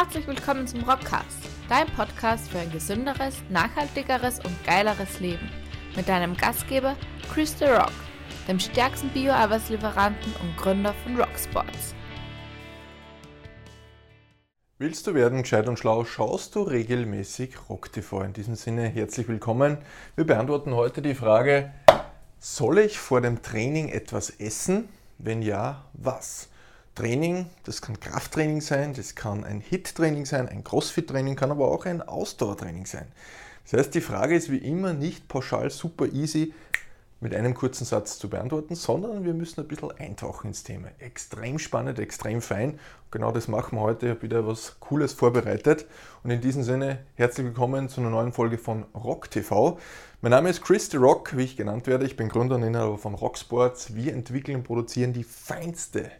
Herzlich willkommen zum Rockcast, dein Podcast für ein gesünderes, nachhaltigeres und geileres Leben. Mit deinem Gastgeber Chris The Rock, dem stärksten Bio-Arbeitslieferanten und Gründer von Rocksports. Willst du werden gescheit und schlau, schaust du regelmäßig Rock TV. In diesem Sinne herzlich willkommen. Wir beantworten heute die Frage, soll ich vor dem Training etwas essen? Wenn ja, was? Training, das kann Krafttraining sein, das kann ein HIT-Training sein, ein Crossfit-Training, kann aber auch ein Ausdauertraining sein. Das heißt, die Frage ist wie immer nicht pauschal super easy mit einem kurzen Satz zu beantworten, sondern wir müssen ein bisschen eintauchen ins Thema. Extrem spannend, extrem fein. Genau das machen wir heute. Ich habe wieder was Cooles vorbereitet. Und in diesem Sinne herzlich willkommen zu einer neuen Folge von Rock TV. Mein Name ist Chris The Rock, wie ich genannt werde. Ich bin Gründer und Inhaber von Rocksports. Wir entwickeln und produzieren die feinste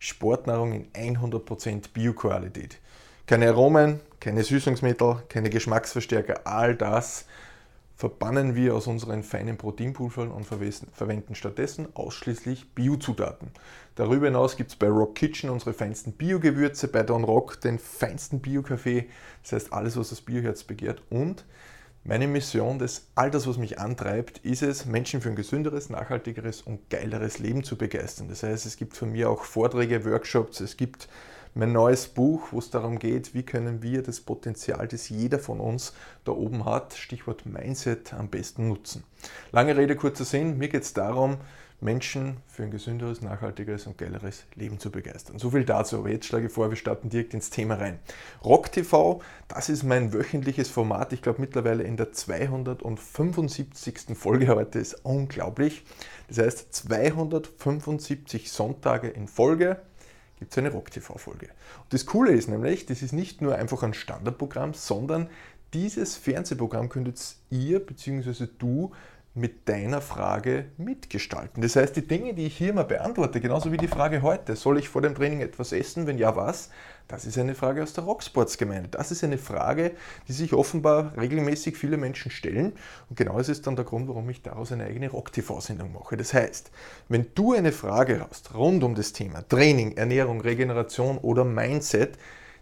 Sportnahrung in 100% Bioqualität. Keine Aromen, keine Süßungsmittel, keine Geschmacksverstärker, all das verbannen wir aus unseren feinen Proteinpulvern und verwenden stattdessen ausschließlich Biozutaten. Darüber hinaus gibt es bei Rock Kitchen unsere feinsten Biogewürze, bei Don Rock den feinsten Bio-Kaffee, das heißt alles, was das Bioherz begehrt und meine Mission, das all das, was mich antreibt, ist es, Menschen für ein gesünderes, nachhaltigeres und geileres Leben zu begeistern. Das heißt, es gibt von mir auch Vorträge, Workshops, es gibt mein neues Buch, wo es darum geht, wie können wir das Potenzial, das jeder von uns da oben hat, Stichwort Mindset, am besten nutzen. Lange Rede, kurzer Sinn, mir geht es darum, Menschen für ein gesünderes, nachhaltigeres und geileres Leben zu begeistern. So viel dazu, aber jetzt schlage ich vor, wir starten direkt ins Thema rein. Rock TV, das ist mein wöchentliches Format. Ich glaube mittlerweile in der 275. Folge heute ist unglaublich. Das heißt 275 Sonntage in Folge gibt es eine Rock TV-Folge. Und das Coole ist nämlich, das ist nicht nur einfach ein Standardprogramm, sondern dieses Fernsehprogramm könntet ihr bzw. du mit deiner Frage mitgestalten. Das heißt, die Dinge, die ich hier mal beantworte, genauso wie die Frage heute, soll ich vor dem Training etwas essen? Wenn ja, was? Das ist eine Frage aus der Rocksports-Gemeinde. Das ist eine Frage, die sich offenbar regelmäßig viele Menschen stellen. Und genau das ist dann der Grund, warum ich daraus eine eigene Rock-TV-Sendung mache. Das heißt, wenn du eine Frage hast rund um das Thema Training, Ernährung, Regeneration oder Mindset,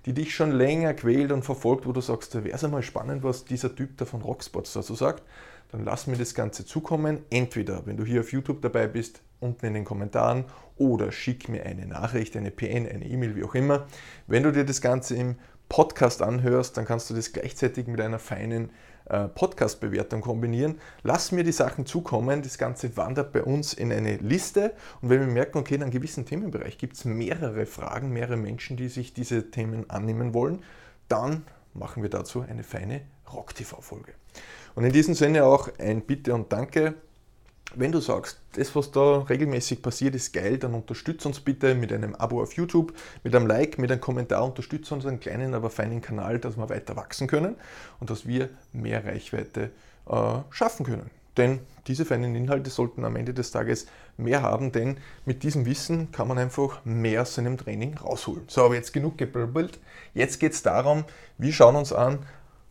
die dich schon länger quält und verfolgt, wo du sagst, da wäre es einmal spannend, was dieser Typ da von Rocksports dazu sagt, dann lass mir das Ganze zukommen. Entweder, wenn du hier auf YouTube dabei bist, unten in den Kommentaren oder schick mir eine Nachricht, eine PN, eine E-Mail, wie auch immer. Wenn du dir das Ganze im Podcast anhörst, dann kannst du das gleichzeitig mit einer feinen äh, Podcast-Bewertung kombinieren. Lass mir die Sachen zukommen. Das Ganze wandert bei uns in eine Liste. Und wenn wir merken, okay, in einem gewissen Themenbereich gibt es mehrere Fragen, mehrere Menschen, die sich diese Themen annehmen wollen, dann machen wir dazu eine feine Rock-TV-Folge. Und in diesem Sinne auch ein Bitte und Danke. Wenn du sagst, das, was da regelmäßig passiert, ist geil, dann unterstütze uns bitte mit einem Abo auf YouTube, mit einem Like, mit einem Kommentar, unterstütze unseren kleinen, aber feinen Kanal, dass wir weiter wachsen können und dass wir mehr Reichweite äh, schaffen können. Denn diese feinen Inhalte sollten am Ende des Tages mehr haben, denn mit diesem Wissen kann man einfach mehr aus seinem Training rausholen. So, aber jetzt genug geblöbbelt. Jetzt geht es darum, wir schauen uns an,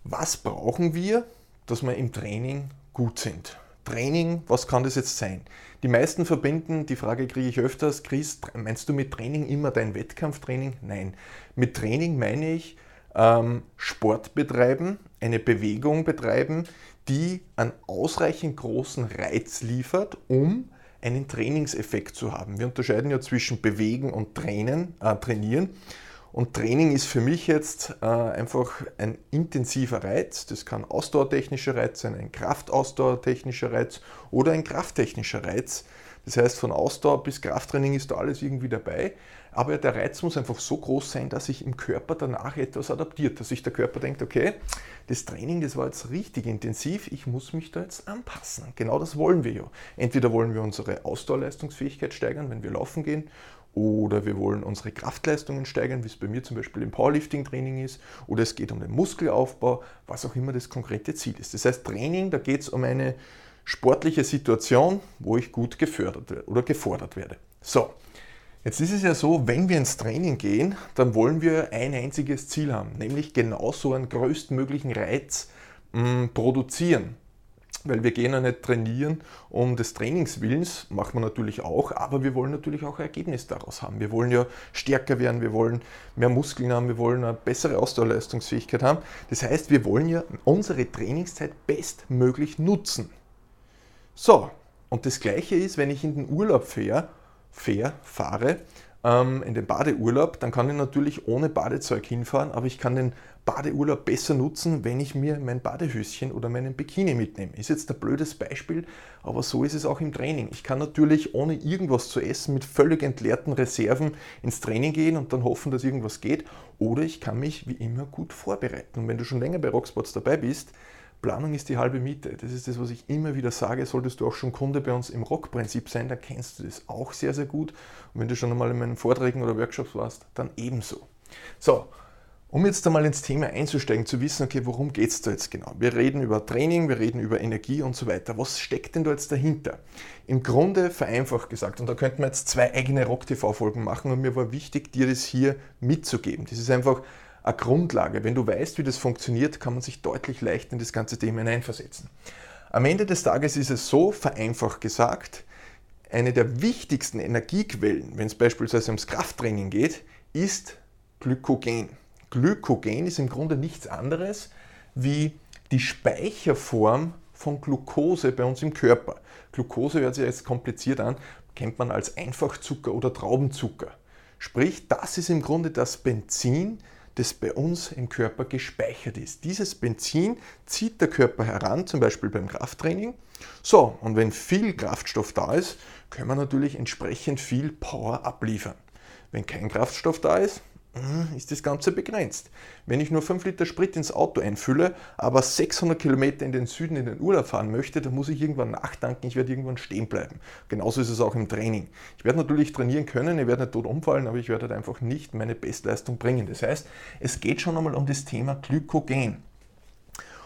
was brauchen wir, dass wir im Training gut sind. Training, was kann das jetzt sein? Die meisten verbinden, die Frage kriege ich öfters, Chris, meinst du mit Training immer dein Wettkampftraining? Nein. Mit Training meine ich ähm, Sport betreiben, eine Bewegung betreiben, die einen ausreichend großen Reiz liefert, um einen Trainingseffekt zu haben. Wir unterscheiden ja zwischen Bewegen und Trainen, äh, Trainieren. Und Training ist für mich jetzt äh, einfach ein intensiver Reiz. Das kann ausdauertechnischer Reiz sein, ein kraftausdauertechnischer Reiz oder ein krafttechnischer Reiz. Das heißt, von Ausdauer bis Krafttraining ist da alles irgendwie dabei. Aber der Reiz muss einfach so groß sein, dass sich im Körper danach etwas adaptiert. Dass sich der Körper denkt, okay, das Training, das war jetzt richtig intensiv, ich muss mich da jetzt anpassen. Genau das wollen wir ja. Entweder wollen wir unsere Ausdauerleistungsfähigkeit steigern, wenn wir laufen gehen, oder wir wollen unsere Kraftleistungen steigern, wie es bei mir zum Beispiel im Powerlifting-Training ist, oder es geht um den Muskelaufbau, was auch immer das konkrete Ziel ist. Das heißt, Training, da geht es um eine sportliche Situation, wo ich gut gefördert oder gefordert werde. So, jetzt ist es ja so, wenn wir ins Training gehen, dann wollen wir ein einziges Ziel haben, nämlich genauso einen größtmöglichen Reiz mh, mm, produzieren. Weil wir gehen ja nicht trainieren um des Trainingswillens, machen wir natürlich auch, aber wir wollen natürlich auch ein Ergebnis daraus haben. Wir wollen ja stärker werden, wir wollen mehr Muskeln haben, wir wollen eine bessere Ausdauerleistungsfähigkeit haben. Das heißt, wir wollen ja unsere Trainingszeit bestmöglich nutzen. So, und das gleiche ist, wenn ich in den Urlaub fahre, fair, fahre, ähm, in den Badeurlaub, dann kann ich natürlich ohne Badezeug hinfahren, aber ich kann den Badeurlaub besser nutzen, wenn ich mir mein Badehöschen oder meinen Bikini mitnehme. Ist jetzt ein blödes Beispiel, aber so ist es auch im Training. Ich kann natürlich ohne irgendwas zu essen mit völlig entleerten Reserven ins Training gehen und dann hoffen, dass irgendwas geht. Oder ich kann mich wie immer gut vorbereiten. Und wenn du schon länger bei Rocksports dabei bist, Planung ist die halbe Miete. Das ist das, was ich immer wieder sage. Solltest du auch schon Kunde bei uns im Rock-Prinzip sein, dann kennst du das auch sehr, sehr gut. Und wenn du schon einmal in meinen Vorträgen oder Workshops warst, dann ebenso. So, um jetzt einmal ins Thema einzusteigen, zu wissen, okay, worum geht es da jetzt genau? Wir reden über Training, wir reden über Energie und so weiter. Was steckt denn da jetzt dahinter? Im Grunde vereinfacht gesagt, und da könnten wir jetzt zwei eigene Rock-TV-Folgen machen und mir war wichtig, dir das hier mitzugeben. Das ist einfach eine Grundlage. Wenn du weißt, wie das funktioniert, kann man sich deutlich leichter in das ganze Thema hineinversetzen. Am Ende des Tages ist es so, vereinfacht gesagt, eine der wichtigsten Energiequellen, wenn es beispielsweise ums Krafttraining geht, ist Glykogen. Glykogen ist im Grunde nichts anderes wie die Speicherform von Glucose bei uns im Körper. Glucose hört sich jetzt kompliziert an, kennt man als Einfachzucker oder Traubenzucker. Sprich, das ist im Grunde das Benzin, das bei uns im Körper gespeichert ist. Dieses Benzin zieht der Körper heran, zum Beispiel beim Krafttraining. So, und wenn viel Kraftstoff da ist, können wir natürlich entsprechend viel Power abliefern. Wenn kein Kraftstoff da ist, ist das Ganze begrenzt. Wenn ich nur 5 Liter Sprit ins Auto einfülle, aber 600 Kilometer in den Süden in den Urlaub fahren möchte, dann muss ich irgendwann nachtanken, ich werde irgendwann stehen bleiben. Genauso ist es auch im Training. Ich werde natürlich trainieren können, ich werde nicht tot umfallen, aber ich werde halt einfach nicht meine Bestleistung bringen. Das heißt, es geht schon einmal um das Thema Glykogen.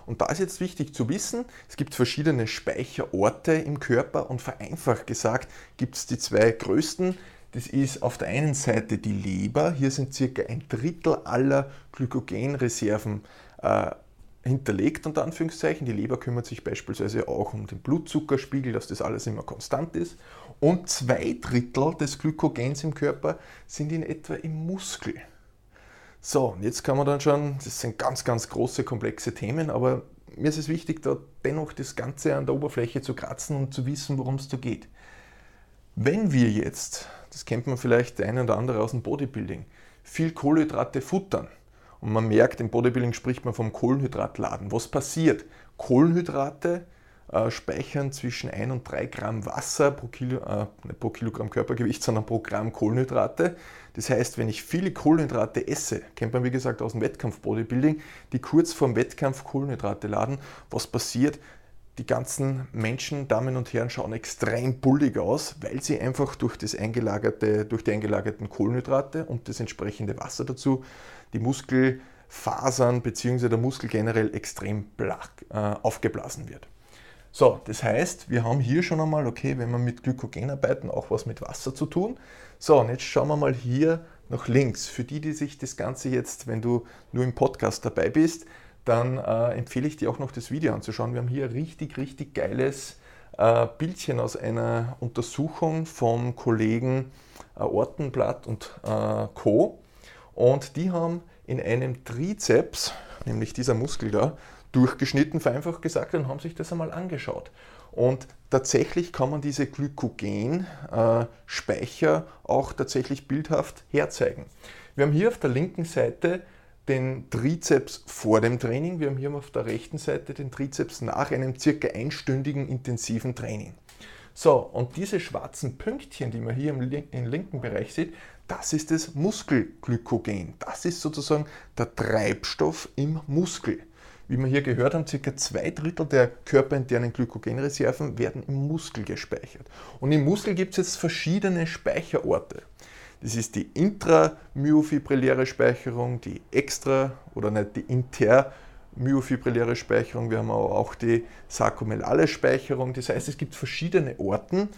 Und da ist jetzt wichtig zu wissen, es gibt verschiedene Speicherorte im Körper und vereinfacht gesagt gibt es die zwei größten, das ist auf der einen Seite die Leber. Hier sind circa ein Drittel aller Glykogenreserven äh, hinterlegt, unter Anführungszeichen. Die Leber kümmert sich beispielsweise auch um den Blutzuckerspiegel, dass das alles immer konstant ist. Und zwei Drittel des Glykogens im Körper sind in etwa im Muskel. So, und jetzt kann man dann schon, das sind ganz, ganz große, komplexe Themen, aber mir ist es wichtig, da dennoch das Ganze an der Oberfläche zu kratzen und zu wissen, worum es da geht. Wenn wir jetzt das kennt man vielleicht der eine oder andere aus dem Bodybuilding, viel Kohlenhydrate futtern. Und man merkt, im Bodybuilding spricht man vom Kohlenhydratladen. Was passiert? Kohlenhydrate äh, speichern zwischen 1 und 3 Gramm Wasser pro, Kilo, äh, nicht pro Kilogramm Körpergewicht, sondern pro Gramm Kohlenhydrate. Das heißt, wenn ich viele Kohlenhydrate esse, kennt man wie gesagt aus dem Wettkampf-Bodybuilding, die kurz vorm Wettkampf Kohlenhydrate laden, was passiert? Die ganzen Menschen, Damen und Herren, schauen extrem bullig aus, weil sie einfach durch, das eingelagerte, durch die eingelagerten Kohlenhydrate und das entsprechende Wasser dazu die Muskelfasern bzw. der Muskel generell extrem blach, äh, aufgeblasen wird. So, das heißt, wir haben hier schon einmal, okay, wenn wir mit Glykogen arbeiten, auch was mit Wasser zu tun. So, und jetzt schauen wir mal hier nach links. Für die, die sich das Ganze jetzt, wenn du nur im Podcast dabei bist, dann äh, empfehle ich dir auch noch das Video anzuschauen. Wir haben hier ein richtig, richtig geiles äh, Bildchen aus einer Untersuchung vom Kollegen äh, Ortenblatt und äh, Co. Und die haben in einem Trizeps, nämlich dieser Muskel da, durchgeschnitten, vereinfacht gesagt, und haben sich das einmal angeschaut. Und tatsächlich kann man diese Glykogen-Speicher äh, auch tatsächlich bildhaft herzeigen. Wir haben hier auf der linken Seite den Trizeps vor dem Training. Wir haben hier auf der rechten Seite den Trizeps nach einem circa einstündigen intensiven Training. So, und diese schwarzen Pünktchen, die man hier im, im linken Bereich sieht, das ist das Muskelglykogen. Das ist sozusagen der Treibstoff im Muskel. Wie wir hier gehört haben, circa zwei Drittel der körperinternen Glykogenreserven werden im Muskel gespeichert. Und im Muskel gibt es jetzt verschiedene Speicherorte. Das ist die intramyofibrilläre Speicherung, die extra oder nicht die intermyofibrilläre Speicherung. Wir haben auch die sarkomelale Speicherung. Das heißt, es gibt verschiedene Orten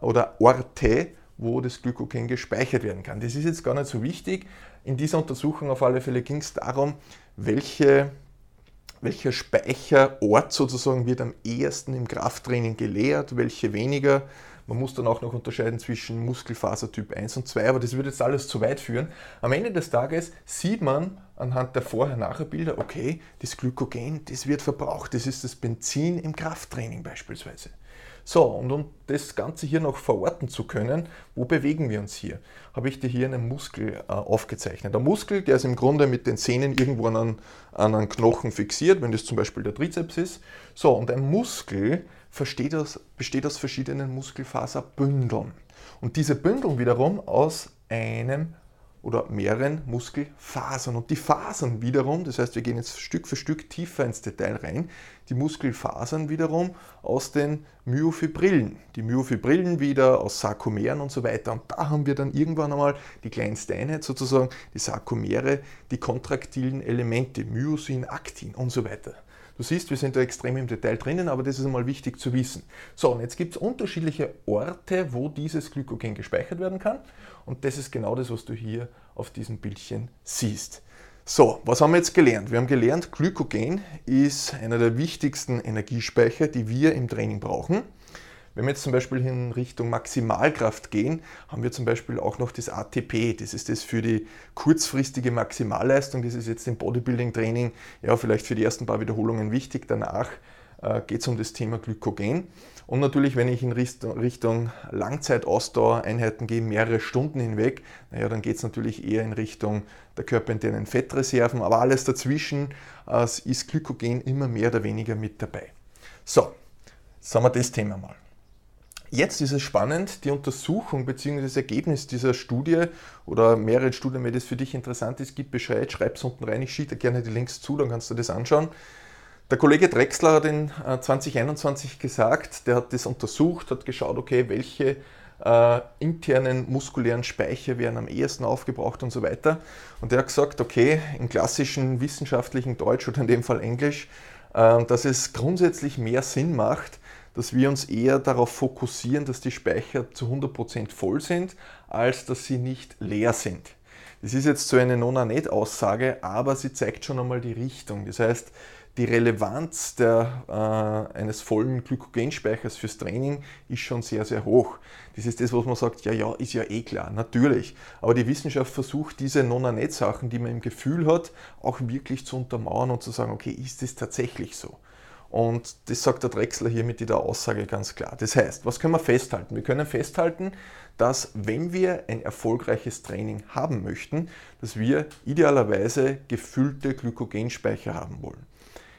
oder Orte, wo das Glykogen gespeichert werden kann. Das ist jetzt gar nicht so wichtig. In dieser Untersuchung auf alle Fälle ging es darum, welche welcher Speicherort sozusagen wird am ehesten im Krafttraining geleert, welche weniger. Man muss dann auch noch unterscheiden zwischen Muskelfasertyp 1 und 2, aber das würde jetzt alles zu weit führen. Am Ende des Tages sieht man anhand der Vorher-Nachher-Bilder, okay, das Glykogen, das wird verbraucht, das ist das Benzin im Krafttraining beispielsweise. So, und um das Ganze hier noch verorten zu können, wo bewegen wir uns hier? Habe ich dir hier einen Muskel äh, aufgezeichnet. Der Muskel, der ist im Grunde mit den Zähnen irgendwo an an einen Knochen fixiert, wenn das zum Beispiel der Trizeps ist. So, und ein Muskel aus, besteht aus verschiedenen Muskelfaserbündeln. Und diese Bündeln wiederum aus einem oder mehreren Muskelfasern. Und die Fasern wiederum, das heißt, wir gehen jetzt Stück für Stück tiefer ins Detail rein, die Muskelfasern wiederum aus den Myofibrillen. Die Myofibrillen wieder aus Sarkomeren und so weiter. Und da haben wir dann irgendwann einmal die kleinste Einheit sozusagen, die Sarkomere, die kontraktilen Elemente, Myosin, Aktin und so weiter. Du siehst, wir sind da extrem im Detail drinnen, aber das ist einmal wichtig zu wissen. So, und jetzt gibt es unterschiedliche Orte, wo dieses Glykogen gespeichert werden kann. Und das ist genau das, was du hier auf diesem Bildchen siehst. So, was haben wir jetzt gelernt? Wir haben gelernt, Glykogen ist einer der wichtigsten Energiespeicher, die wir im Training brauchen. Wenn wir jetzt zum Beispiel in Richtung Maximalkraft gehen, haben wir zum Beispiel auch noch das ATP. Das ist das für die kurzfristige Maximalleistung. Das ist jetzt im Bodybuilding-Training ja vielleicht für die ersten paar Wiederholungen wichtig. Danach äh, geht es um das Thema Glykogen. Und natürlich, wenn ich in Richtung, Langzeitausdauereinheiten gehe, mehrere Stunden hinweg, naja, dann geht es natürlich eher in Richtung der körperinternen Fettreserven. Aber alles dazwischen äh, ist Glykogen immer mehr oder weniger mit dabei. So, haben wir das Thema mal. Jetzt ist es spannend, die Untersuchung bzw. das Ergebnis dieser Studie oder mehrere Studien, wenn das für dich interessant ist, gib Bescheid, schreib es unten rein, ich schicke dir gerne die Links zu, dann kannst du das anschauen. Der Kollege Drexler hat in 2021 äh, gesagt, der hat das untersucht, hat geschaut, okay, welche äh, internen muskulären Speicher werden am ehesten aufgebraucht und so weiter. Und der hat gesagt, okay, im klassischen wissenschaftlichen Deutsch oder in dem Fall Englisch, äh, dass es grundsätzlich mehr Sinn macht, dass wir uns eher darauf fokussieren, dass die Speicher zu 100% voll sind, als dass sie nicht leer sind. Das ist jetzt so eine Nona-Net-Aussage, aber sie zeigt schon einmal die Richtung. Das heißt, die Relevanz der, äh, eines vollen Glykogenspeichers fürs Training ist schon sehr, sehr hoch. Das ist das, was man sagt, ja, ja, ist ja eh klar, natürlich. Aber die Wissenschaft versucht, diese Nona-Net-Sachen, die man im Gefühl hat, auch wirklich zu untermauern und zu sagen, okay, ist das tatsächlich so? Und das sagt der Drechsler hier mit dieser Aussage ganz klar. Das heißt, was können wir festhalten? Wir können festhalten, dass wenn wir ein erfolgreiches Training haben möchten, dass wir idealerweise gefüllte Glykogenspeicher haben wollen.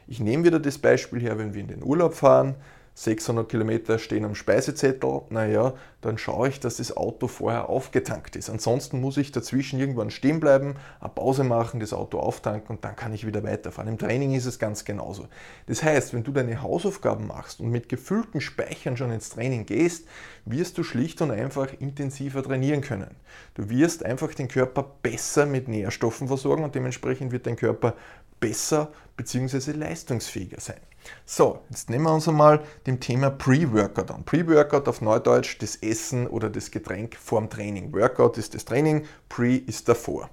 Ich nehme wieder das Beispiel her, wenn wir in den Urlaub fahren, 600 Kilometer stehen am Speisezettel, naja, dann schaue ich, dass das Auto vorher aufgetankt ist. Ansonsten muss ich dazwischen irgendwann stehen bleiben, eine Pause machen, das Auto auftanken und dann kann ich wieder weiterfahren. Im Training ist es ganz genauso. Das heißt, wenn du deine Hausaufgaben machst und mit gefüllten Speichern schon ins Training gehst, wirst du schlicht und einfach intensiver trainieren können. Du wirst einfach den Körper besser mit Nährstoffen versorgen und dementsprechend wird dein Körper besser bzw. leistungsfähiger sein. So, jetzt nehmen wir uns einmal dem Thema Pre-Workout an. Pre-Workout auf Neudeutsch das Essen oder das Getränk vorm Training. Workout ist das Training, Pre ist davor.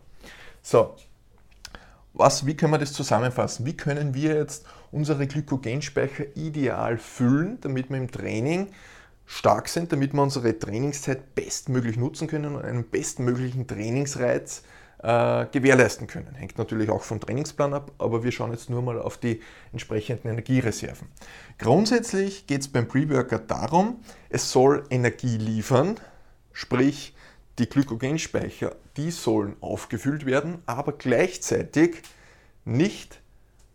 So, was, wie können wir das zusammenfassen? Wie können wir jetzt unsere Glykogenspeicher ideal füllen, damit wir im Training stark sind, damit wir unsere Trainingszeit bestmöglich nutzen können und einen bestmöglichen Trainingsreiz äh, gewährleisten können. Hängt natürlich auch vom Trainingsplan ab, aber wir schauen jetzt nur mal auf die entsprechenden Energiereserven. Grundsätzlich geht es beim Pre-Workout darum, es soll Energie liefern, sprich die Glykogenspeicher, die sollen aufgefüllt werden, aber gleichzeitig nicht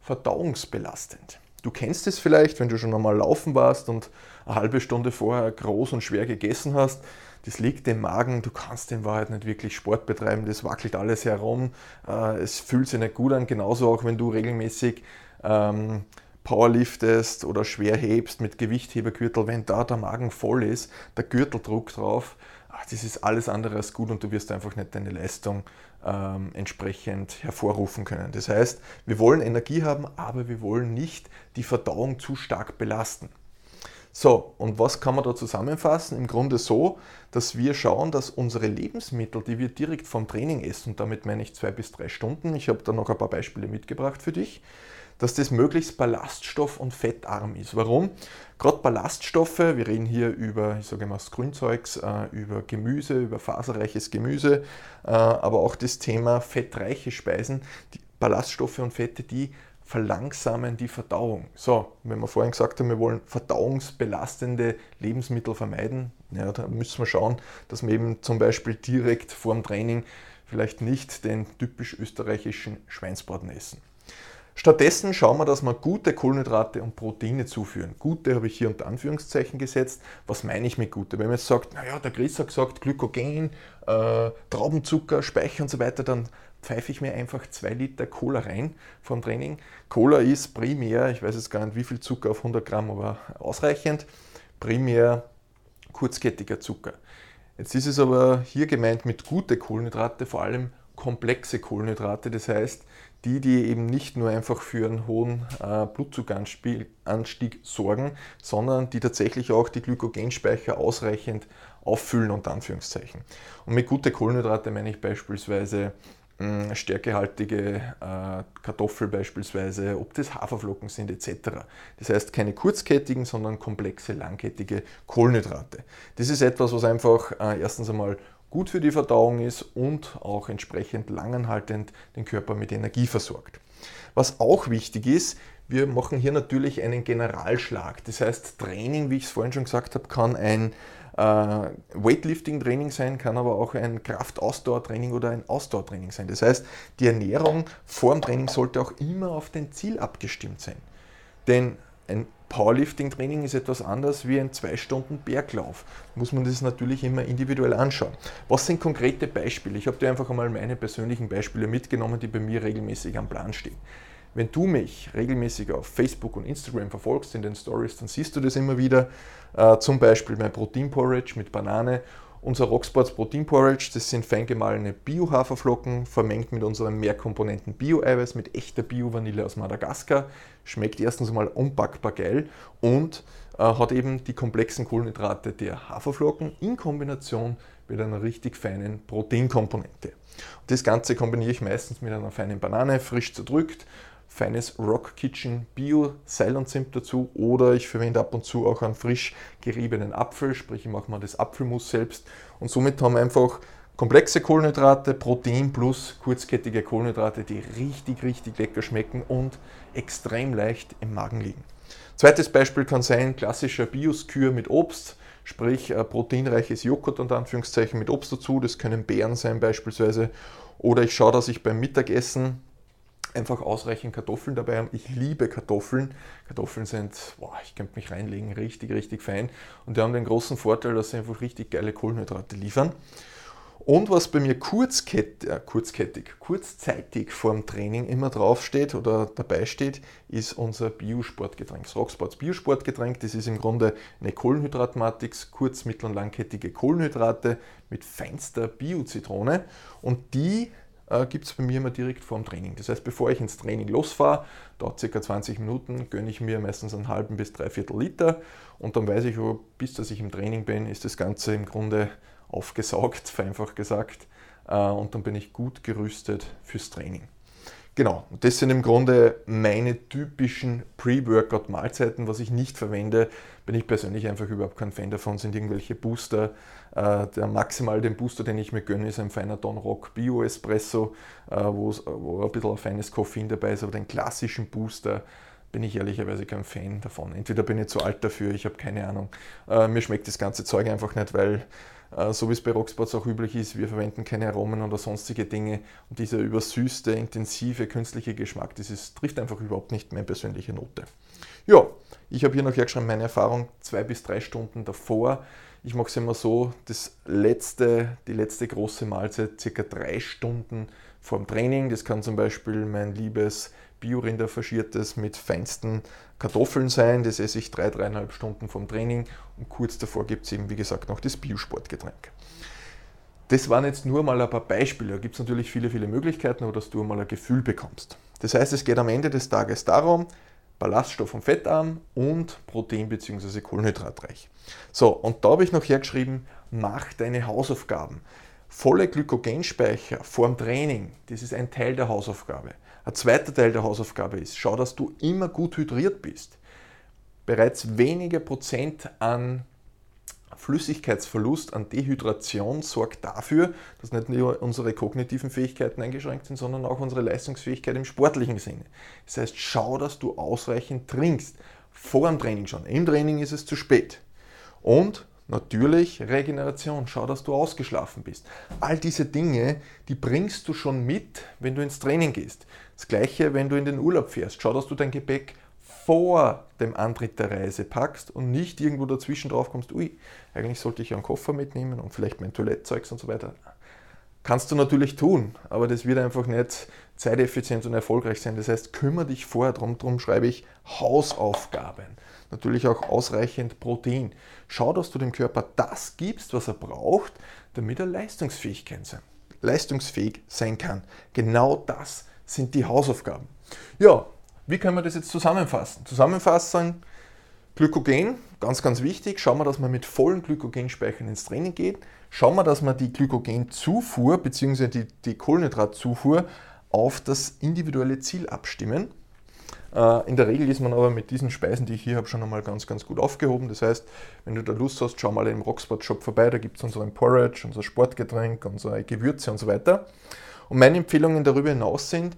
verdauungsbelastend. Du kennst es vielleicht, wenn du schon einmal laufen warst und eine halbe Stunde vorher groß und schwer gegessen hast, das liegt im Magen, du kannst in Wahrheit nicht wirklich Sport betreiben, das wackelt alles herum, äh, es fühlt sich nicht gut an, genauso auch wenn du regelmäßig ähm, Powerliftest oder schwer hebst mit Gewichthebergürtel, wenn da der Magen voll ist, der Gürteldruck drauf, ach, das ist alles andere als gut und du wirst einfach nicht deine Leistung ähm, entsprechend hervorrufen können. Das heißt, wir wollen Energie haben, aber wir wollen nicht die Verdauung zu stark belasten. So, und was kann man da zusammenfassen? Im Grunde so, dass wir schauen, dass unsere Lebensmittel, die wir direkt vom Training essen, und damit meine ich zwei bis drei Stunden, ich habe da noch ein paar Beispiele mitgebracht für dich, dass das möglichst ballaststoff- und fettarm ist. Warum? Gerade Ballaststoffe, wir reden hier über, ich sage mal, das Grünzeugs, äh, über Gemüse, über faserreiches Gemüse, äh, aber auch das Thema fettreiche Speisen, die Ballaststoffe und Fette, die verlangsamen die Verdauung. So, wenn wir vorhin gesagt haben, wir wollen verdauungsbelastende Lebensmittel vermeiden, ja, da müssen wir schauen, dass wir eben zum Beispiel direkt vor dem Training vielleicht nicht den typisch österreichischen Schweinsbraten essen. Stattdessen schauen wir, dass wir gute Kohlenhydrate und Proteine zuführen. Gute habe ich hier unter Anführungszeichen gesetzt. Was meine ich mit gute? Wenn man jetzt sagt, naja, der Chris hat gesagt, Glykogen, äh, Traubenzucker, Speicher und so weiter, dann pfeife ich mir einfach zwei Liter Cola rein vom Training. Cola ist primär, ich weiß jetzt gar nicht wie viel Zucker auf 100 Gramm, aber ausreichend, primär kurzkettiger Zucker. Jetzt ist es aber hier gemeint mit gute Kohlenhydrate, vor allem komplexe Kohlenhydrate, das heißt die, die eben nicht nur einfach für einen hohen äh, sorgen, sondern die tatsächlich auch die Glykogenspeicher ausreichend auffüllen, unter Anführungszeichen. Und mit gute Kohlenhydrate meine ich beispielsweise hm, stärkehaltige äh, Kartoffel beispielsweise, ob das Haferflocken sind etc. Das heißt keine kurzkettigen, sondern komplexe, langkettige Kohlenhydrate. Das ist etwas, was einfach äh, erstens einmal gut für die Verdauung ist und auch entsprechend langanhaltend den Körper mit Energie versorgt. Was auch wichtig ist, wir machen hier natürlich einen Generalschlag. Das heißt, Training, wie ich es vorhin schon gesagt habe, kann ein Weightlifting-Training sein, kann aber auch ein Kraft-Ausdauer-Training oder ein Ausdauertraining sein. Das heißt, die Ernährung vor dem Training sollte auch immer auf den Ziel abgestimmt sein. Denn ein Powerlifting-Training ist etwas anders wie ein 2 Stunden Berglauf. Muss man das natürlich immer individuell anschauen. Was sind konkrete Beispiele? Ich habe dir einfach einmal meine persönlichen Beispiele mitgenommen, die bei mir regelmäßig am Plan stehen. Wenn du mich regelmäßig auf Facebook und Instagram verfolgst in den Stories, dann siehst du das immer wieder. Äh, zum Beispiel mein Protein Porridge mit Banane. Unser Rocksports Protein Porridge, das sind fein gemahlene Bio-Haferflocken, vermengt mit unserem Mehrkomponenten Bio-Eiweiß mit echter Bio-Vanille aus Madagaskar. Schmeckt erstens mal unpackbar geil und äh, hat eben die komplexen Kohlenhydrate der Haferflocken in Kombination mit einer richtig feinen Proteinkomponente. Das Ganze kombiniere ich meistens mit einer feinen Banane, frisch zerdrückt feines Rock Kitchen Bio Seil und Zimt dazu oder ich verwende ab und zu auch einen frisch geriebenen Apfel, sprich ich mache mal das Apfelmus selbst und somit haben wir einfach komplexe Kohlenhydrate, Protein plus kurzkettige Kohlenhydrate, die richtig, richtig lecker schmecken und extrem leicht im Magen liegen. Zweites Beispiel kann sein klassischer Bioskür mit Obst, sprich äh, proteinreiches Joghurt unter Anführungszeichen mit Obst dazu, das können Beeren sein beispielsweise. Oder ich schaue, dass ich beim Mittagessen einfach ausreichend Kartoffeln dabei haben. Ich liebe Kartoffeln. Kartoffeln sind, boah, ich könnte mich reinlegen, richtig, richtig fein. Und die haben den großen Vorteil, dass sie einfach richtig geile Kohlenhydrate liefern. Und was bei mir kurzkett, äh, kurzkettig, kurzzeitig vorm Training immer draufsteht oder dabei steht, ist unser Biosportgetränk. Das Rocksports Biosportgetränk, das ist im Grunde eine Kohlenhydratmatrix, kurz-, mittel- und langkettige Kohlenhydrate mit feinster Biozitrone. Und die äh, gibt es bei mir immer direkt vor dem Training. Das heißt, bevor ich ins Training losfahre, dauert ca. 20 Minuten, gönne ich mir meistens einen halben bis dreiviertel Liter und dann weiß ich, bis dass ich im Training bin, ist das Ganze im Grunde aufgesaugt, vereinfacht gesagt, äh, und dann bin ich gut gerüstet fürs Training. Genau, das sind im Grunde meine typischen Pre-Workout-Mahlzeiten. Was ich nicht verwende, bin ich persönlich einfach überhaupt kein Fan davon, sind irgendwelche Booster. Äh, der maximal den Booster, den ich mir gönne, ist ein feiner Don Rock Bio Espresso, äh, wo ein bisschen ein feines Koffein dabei ist, aber den klassischen Booster bin ich ehrlicherweise kein Fan davon. Entweder bin ich zu alt dafür, ich habe keine Ahnung. Äh, mir schmeckt das ganze Zeug einfach nicht, weil so wie es bei Rocksports auch üblich ist, wir verwenden keine Aromen oder sonstige Dinge. Und dieser übersüßte, intensive, künstliche Geschmack, das ist, trifft einfach überhaupt nicht meine persönliche Note. Ja, ich habe hier noch hergeschrieben, meine Erfahrung zwei bis drei Stunden davor. Ich mache es immer so, das letzte, die letzte große Mahlzeit circa drei Stunden vor dem Training. Das kann zum Beispiel mein liebes Biorinder faschiertes mit feinsten Kartoffeln sein. Das esse ich drei, dreieinhalb Stunden vom Training und kurz davor gibt es eben, wie gesagt, noch das Biosportgetränk. Das waren jetzt nur mal ein paar Beispiele. Da gibt es natürlich viele, viele Möglichkeiten, aber dass du mal ein Gefühl bekommst. Das heißt, es geht am Ende des Tages darum, Ballaststoff- und fettarm und Protein- bzw. Kohlenhydratreich. So, und da habe ich noch hergeschrieben, mach deine Hausaufgaben. Volle Glykogenspeicher vor dem Training, das ist ein Teil der Hausaufgabe. Ein zweiter Teil der Hausaufgabe ist, schau, dass du immer gut hydriert bist. Bereits wenige Prozent an Flüssigkeitsverlust, an Dehydration sorgt dafür, dass nicht nur unsere kognitiven Fähigkeiten eingeschränkt sind, sondern auch unsere Leistungsfähigkeit im sportlichen Sinne. Das heißt, schau, dass du ausreichend trinkst. Vor dem Training schon. Im Training ist es zu spät. Und natürlich Regeneration. Schau, dass du ausgeschlafen bist. All diese Dinge, die bringst du schon mit, wenn du ins Training gehst. Das gleiche, wenn du in den Urlaub fährst. Schau, dass du dein Gepäck vor dem Antritt der Reise packst und nicht irgendwo dazwischen drauf kommst, ui, eigentlich sollte ich ja einen Koffer mitnehmen und vielleicht mein Toilettzeugs und so weiter. Kannst du natürlich tun, aber das wird einfach nicht zeiteffizient und erfolgreich sein. Das heißt, kümmere dich vorher drum, darum schreibe ich Hausaufgaben. Natürlich auch ausreichend Protein. Schau, dass du dem Körper das gibst, was er braucht, damit er leistungsfähig sein, leistungsfähig sein kann. Genau das sind die Hausaufgaben. Ja, wie können wir das jetzt zusammenfassen? Zusammenfassen, Glykogen, ganz, ganz wichtig. Schauen wir, dass man mit vollen Glykogenspeichern ins Training geht. Schauen wir, dass man die Glykogenzufuhr bzw. die, die Kohlenhydratzufuhr auf das individuelle Ziel abstimmen. Äh, in der Regel ist man aber mit diesen Speisen, die ich hier habe, schon einmal ganz, ganz gut aufgehoben. Das heißt, wenn du da Lust hast, schau mal im Rocksport Shop vorbei. Da gibt es unseren Porridge, unser Sportgetränk, unsere Gewürze und so weiter. Und meine Empfehlungen darüber hinaus sind,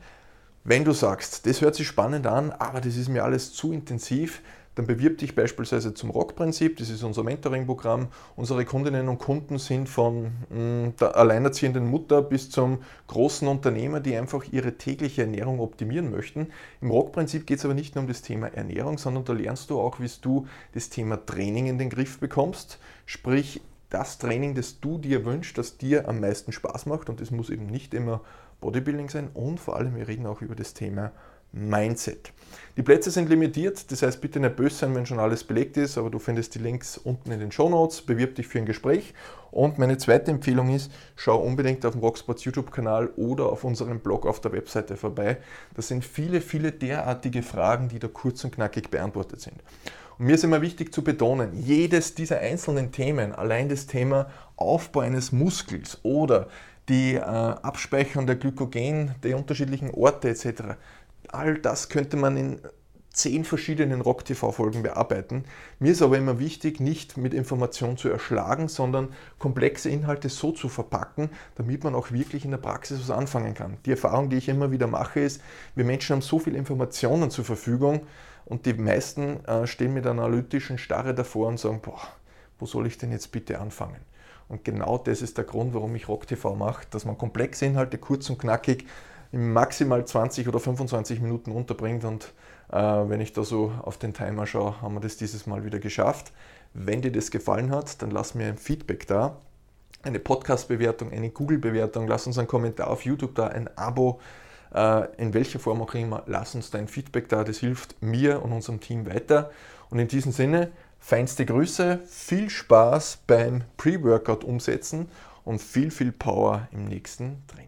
wenn du sagst, das hört sich spannend an, aber das ist mir alles zu intensiv, dann bewirb dich beispielsweise zum Rock-Prinzip, das ist unser Mentoring-Programm. Unsere Kundinnen und Kunden sind von mh, mm, der alleinerziehenden Mutter bis zum großen Unternehmer, die einfach ihre tägliche Ernährung optimieren möchten. Im Rock-Prinzip geht es aber nicht nur um das Thema Ernährung, sondern da lernst du auch, wie du das Thema Training in den Griff bekommst. Sprich, das Training, das du dir wünschst, das dir am meisten Spaß macht und das muss eben nicht immer Bodybuilding sein und vor allem wir reden auch über das Thema Mindset. Die Plätze sind limitiert, das heißt bitte nicht böse sein, wenn schon alles belegt ist, aber du findest die Links unten in den Show Notes, bewirb dich für ein Gespräch und meine zweite Empfehlung ist, schau unbedingt auf dem Rocksports YouTube-Kanal oder auf unserem Blog auf der Webseite vorbei. Das sind viele, viele derartige Fragen, die da kurz und knackig beantwortet sind. Und mir ist immer wichtig zu betonen, jedes dieser einzelnen Themen, allein das Thema Aufbau eines Muskels oder die äh, Abspeicherung der Glykogen, der unterschiedlichen Orte etc. All das könnte man in zehn verschiedenen Rock-TV-Folgen bearbeiten. Mir ist aber immer wichtig, nicht mit Information zu erschlagen, sondern komplexe Inhalte so zu verpacken, damit man auch wirklich in der Praxis was anfangen kann. Die Erfahrung, die ich immer wieder mache, ist, wir Menschen haben so viele Informationen zur Verfügung und die meisten äh, stehen mit einer analytischen Starre davor und sagen, boah, wo soll ich denn jetzt bitte anfangen? Und genau das ist der Grund, warum ich Rock TV mache, dass man komplexe Inhalte kurz und knackig in maximal 20 oder 25 Minuten unterbringt. Und äh, wenn ich da so auf den Timer schaue, haben wir das dieses Mal wieder geschafft. Wenn dir das gefallen hat, dann lass mir ein Feedback da. Eine Podcast-Bewertung, eine Google-Bewertung, lass uns einen Kommentar auf YouTube da, ein Abo, äh, in welcher Form auch immer, lass uns dein Feedback da, das hilft mir und unserem Team weiter. Und in diesem Sinne, Feinste Grüße, viel Spaß beim Pre-Workout umsetzen und viel, viel Power im nächsten Training.